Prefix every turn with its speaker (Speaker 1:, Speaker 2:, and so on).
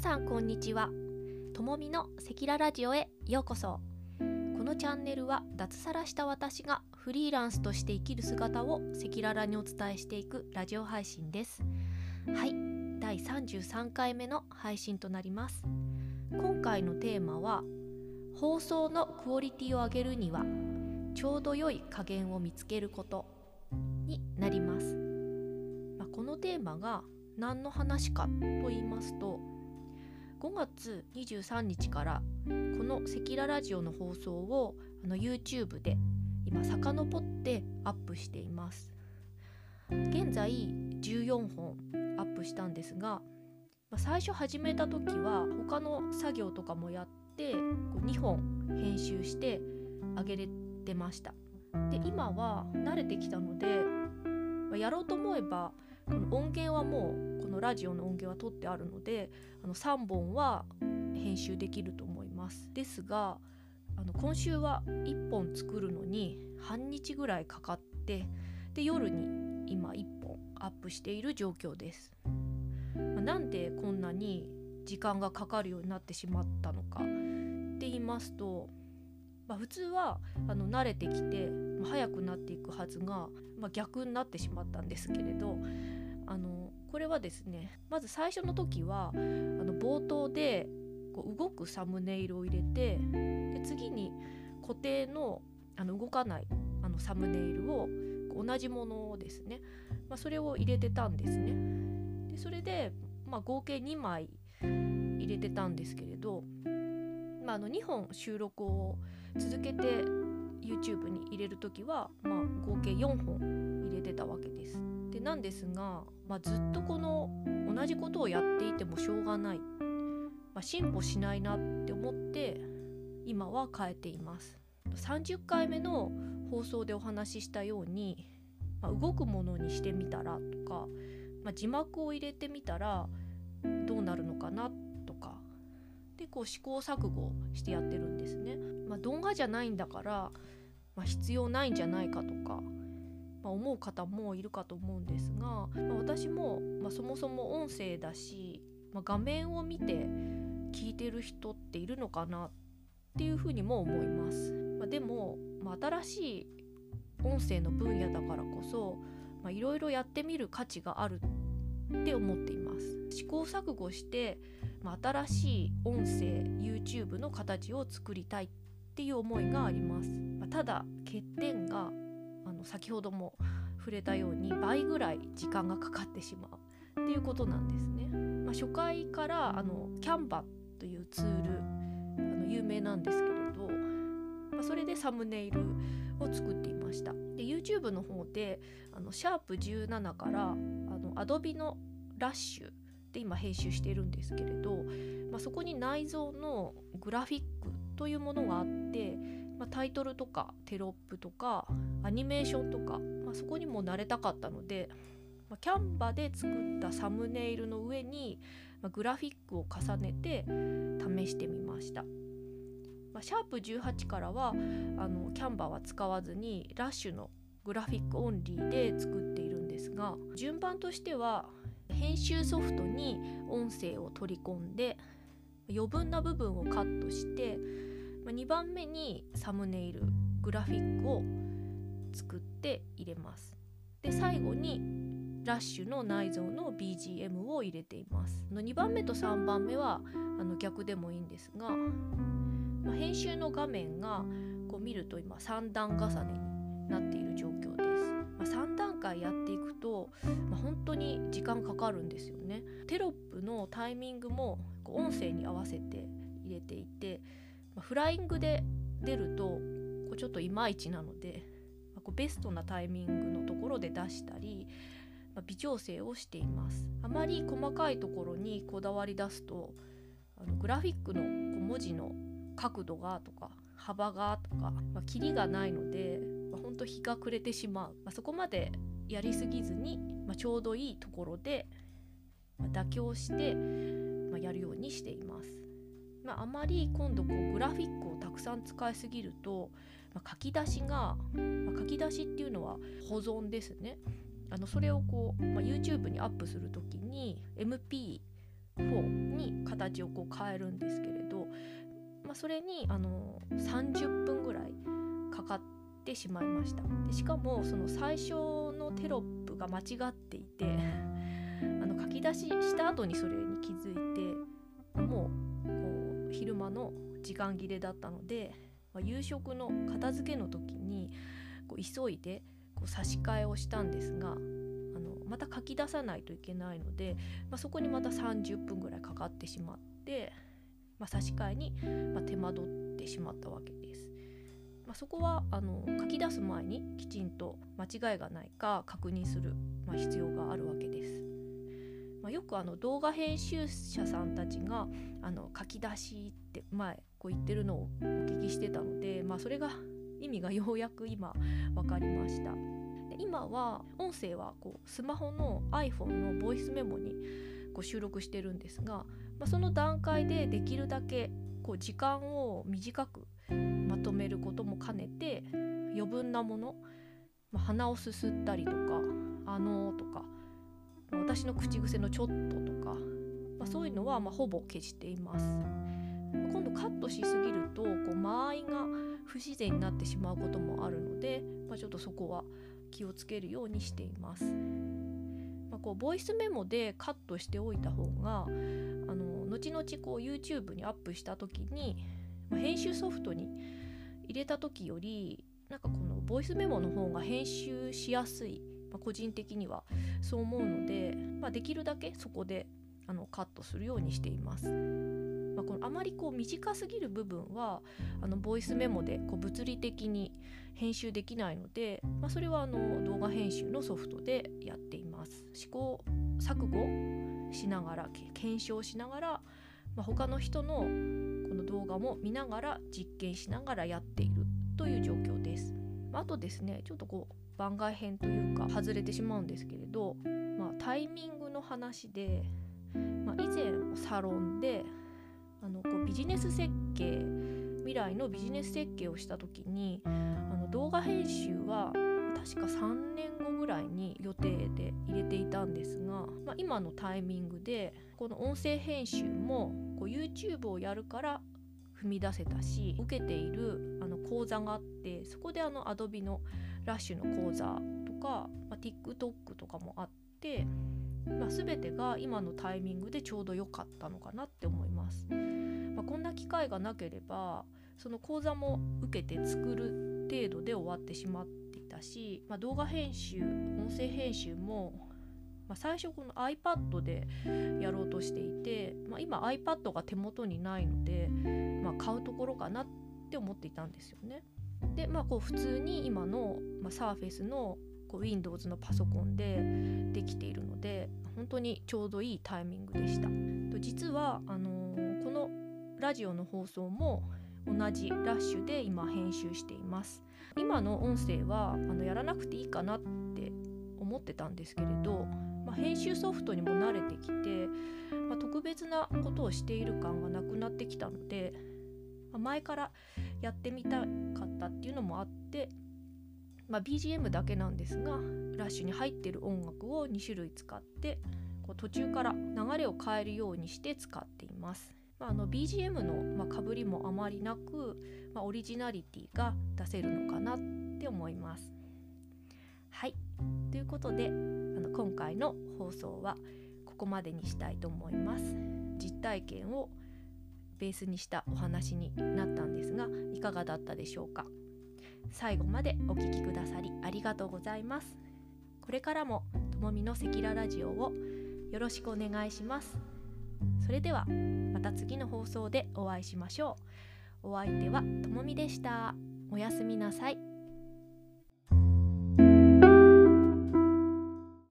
Speaker 1: さんこんにちは。ともみのセキララジオへようこそ。このチャンネルは脱サラした私がフリーランスとして生きる姿を赤裸々にお伝えしていくラジオ配信です。はい。第33回目の配信となります。今回のテーマは放送のクオリティを上げるにはちょうど良い加減を見つけることになります、まあ、このテーマが何の話かと言いますと5月23日からこの「赤裸ラジオ」の放送をあの YouTube で今遡ってアップしています。現在14本アップしたんですが最初始めた時は他の作業とかもやって2本編集してあげれてました。で今は慣れてきたのでやろうと思えば音源はもうこのラジオの音源は取ってあるのであの3本は編集できると思います。ですがあの今週は1本作るのに半日ぐらいかかってで夜に今1本アップしている状況です、まあ、なんでこんなに時間がかかるようになってしまったのかって言いますと、まあ、普通はあの慣れてきて、まあ、早くなっていくはずが、まあ、逆になってしまったんですけれどあのこれはですねまず最初の時はあの冒頭でこう動くサムネイルを入れてで次に固定のあの動かないあのサムネイルを同じものをですね、まあ、それを入れてたんですね。でそれで、まあ、合計2枚入れてたんですけれど、まあ、あの2本収録を続けて YouTube に入れる時は、まあ、合計4本入れてたわけです。でなんですが、まあ、ずっとこの同じことをやっていてもしょうがない、まあ、進歩しないなって思って今は変えています30回目の放送でお話ししたように、まあ、動くものにしてみたらとか、ま、字幕を入れてみたらどうなるのかなとかでこう試行錯誤してやってるんですね。まあ、動画じゃないんだから、ま、必要ないんじゃないかとかまあ、思う方もいるかと思うんですが、まあ、私も、まあ、そもそも音声だし、まあ、画面を見て聞いてる人っているのかなっていうふうにも思います。まあ、でも、まあ、新しい音声の分野だからこそいろいろやってみる価値があるって思っています試行錯誤して、まあ、新しい音声 YouTube の形を作りたいっていう思いがあります、まあ、ただ欠点があの先ほども触れたように倍ぐらい時間がかかってしまうっていうことなんですね。まあ、初回からあのキャンバというツールあの有名なんですけれど、まあ、それでサムネイルを作っていました。で YouTube の方であのシャープ17からあの Adobe のラッシュで今編集してるんですけれど、まあ、そこに内蔵のグラフィックというものがあってまあ、タイトルとかテロップとかアニメーションとか、まあ、そこにも慣れたかったので、まあ、キャンバで作ったサムネイルの上に、まグラフィックを重ねて試してみました。まシャープ18からはあのキャンバは使わずにラッシュのグラフィックオンリーで作っているんですが順番としては編集ソフトに音声を取り込んで余分な部分をカットして、2番目にサムネイルグラフィックを作って入れます。で最後にラッシュの内蔵の BGM を入れています。の2番目と3番目はあの逆でもいいんですが、まあ、編集の画面がこう見ると今3段重ねになっている状況です、まあ、3段階やっていくと、まあ、本当に時間かかるんですよね。テロップのタイミングもこう音声に合わせて入れていてフライングで出るとこうちょっといまいちなので、まこうベストなタイミングのところで出したり、ま微調整をしていますあまり細かいところにこだわり出すとあのグラフィックのこう文字の角度がとか幅がとか、まあ、キリがないので、まあ、ほんと日が暮れてしまう、まあ、そこまでやりすぎずに、まあ、ちょうどいいところで、ま妥協して、まやるようにしています。まあ、まり今度こうグラフィックをたくさん使いすぎると、まあ、書き出しが、まあ、書き出しっていうのは保存ですね。あのそれをこう、まあ、YouTube にアップする時に MP 4に形をこう変えるんですけれど、まあ、それにあの30分ぐらいかかってしまいました。でしかもその最初のテロップが間違っていて あの書き出しした後にそれに気づいてもう昼間の時間切れだったので、まあ、夕食の片付けの時にこう急いでこう差し替えをしたんですがあのまた書き出さないといけないので、まあ、そこにまた30分ぐらいかかってしまって、まあ、差し替えに、ま手間取ってしまったわけです。まあ、そこはあの書き出す前にきちんと間違いがないか確認する、ま必要があるわけです。あ、よくあの動画編集者さんたちがあの書き出しって前こう言ってるのをお聞きしてたので、まあ、それが意味がようやく今分かりました。で今は音声はこうスマホの iPhone のボイスメモにこう収録してるんですが、まあ、その段階でできるだけこう時間を短くまとめることも兼ねて余分なもの、まあ、鼻をすすったりとか「あのー」とか私の口癖の「ちょっと」とか、まあ、そういうのはまほぼ消しています。今度カットしすぎるとこう間合いが不自然になってしまうこともあるので、まあ、ちょっとそこは気をつけるようにしています。まあ、こうボイスメモでカットしておいた方があの後々こう YouTube にアップした時に、まあ、編集ソフトに入れた時よりなんかこのボイスメモの方が編集しやすい、まあ、個人的にはそう思うので、まあ、できるだけそこであのカットするようにしています。まあ、このあまりこう短すぎる部分はあのボイスメモでこう物理的に編集できないので、まあ、それはあの動画編集のソフトでやっています。試行錯誤しながら検証しながら、まあ、他の人のこの動画も見ながら実験しながらやっているという状況です。まあとですねちょっとこう番外編というか外れてしまうんですけれど、まあ、タイミングの話で、まあ、以前サロンであのこうビジネス設計未来のビジネス設計をした時にあの動画編集は確か3年後ぐらいに予定で入れていたんですが、まあ、今のタイミングでこの音声編集もこう YouTube をやるから踏み出せたし受けているあの講座があってそこであの Adobe のラッシュの講座とか、まあ、TikTok とかもあって、まあ、全てが今のタイミングでちょうど良かったのかなって思います。まあ、こんな機会がなければその講座も受けて作る程度で終わってしまっていたし、まあ、動画編集音声編集も、まあ、最初この iPad でやろうとしていて、まあ、今 iPad が手元にないので、まあ、買うところかなって思っていたんですよね。でまあこう普通に今の、まあ、Surface のこう Windows のパソコンでできているので本当にちょうどいいタイミングでした。と実はあのー、このラジオの放送も同じラッシュで今編集しています今の音声はあのやらなくていいかなって思ってたんですけれど、まあ、編集ソフトにも慣れてきて、まあ、特別なことをしている感がなくなってきたので、まあ、前からやってみたったっていうのもあって、まあ、BGM だけなんですがラッシュに入ってる音楽を2種類使ってこう途中から流れを変えるようにして使っています。まあ、あの BGM の、まあ、かぶりもあまりなく、まあ、オリジナリティが出せるのかなって思います。はいということであの今回の放送はここまでにしたいと思います。実体験をベースにしたお話になったんですがいかがだったでしょうか？最後までお聴きくださりありがとうございます。これからもともみのセキララジオをよろしくお願いします。それではまた次の放送でお会いしましょう。お相手はともみでした。おやすみなさい。